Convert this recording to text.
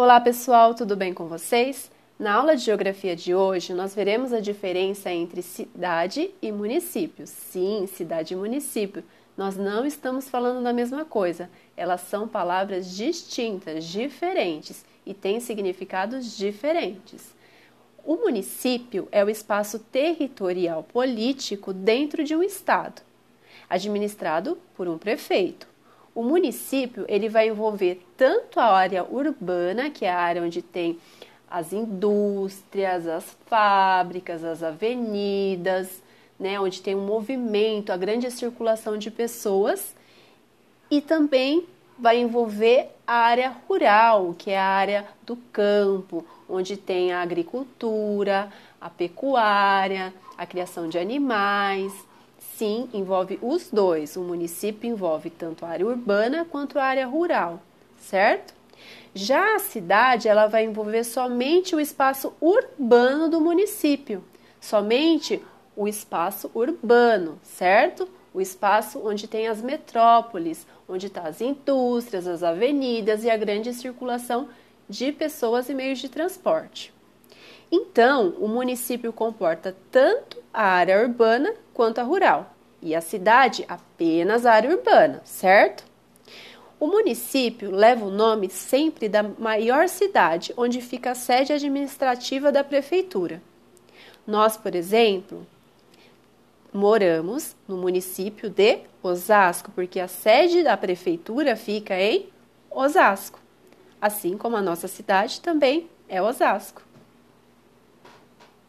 Olá pessoal, tudo bem com vocês? Na aula de geografia de hoje, nós veremos a diferença entre cidade e município. Sim, cidade e município. Nós não estamos falando da mesma coisa. Elas são palavras distintas, diferentes e têm significados diferentes. O município é o espaço territorial político dentro de um estado, administrado por um prefeito. O município ele vai envolver tanto a área urbana, que é a área onde tem as indústrias, as fábricas, as avenidas, né, onde tem um movimento, a grande circulação de pessoas, e também vai envolver a área rural, que é a área do campo, onde tem a agricultura, a pecuária, a criação de animais, sim, envolve os dois. O município envolve tanto a área urbana quanto a área rural, certo? Já a cidade, ela vai envolver somente o espaço urbano do município, somente o espaço urbano, certo? O espaço onde tem as metrópoles, onde estão tá as indústrias, as avenidas e a grande circulação de pessoas e meios de transporte. Então, o município comporta tanto a área urbana quanto a rural, e a cidade apenas a área urbana, certo? O município leva o nome sempre da maior cidade onde fica a sede administrativa da prefeitura. Nós, por exemplo, moramos no município de Osasco, porque a sede da prefeitura fica em Osasco, assim como a nossa cidade também é Osasco.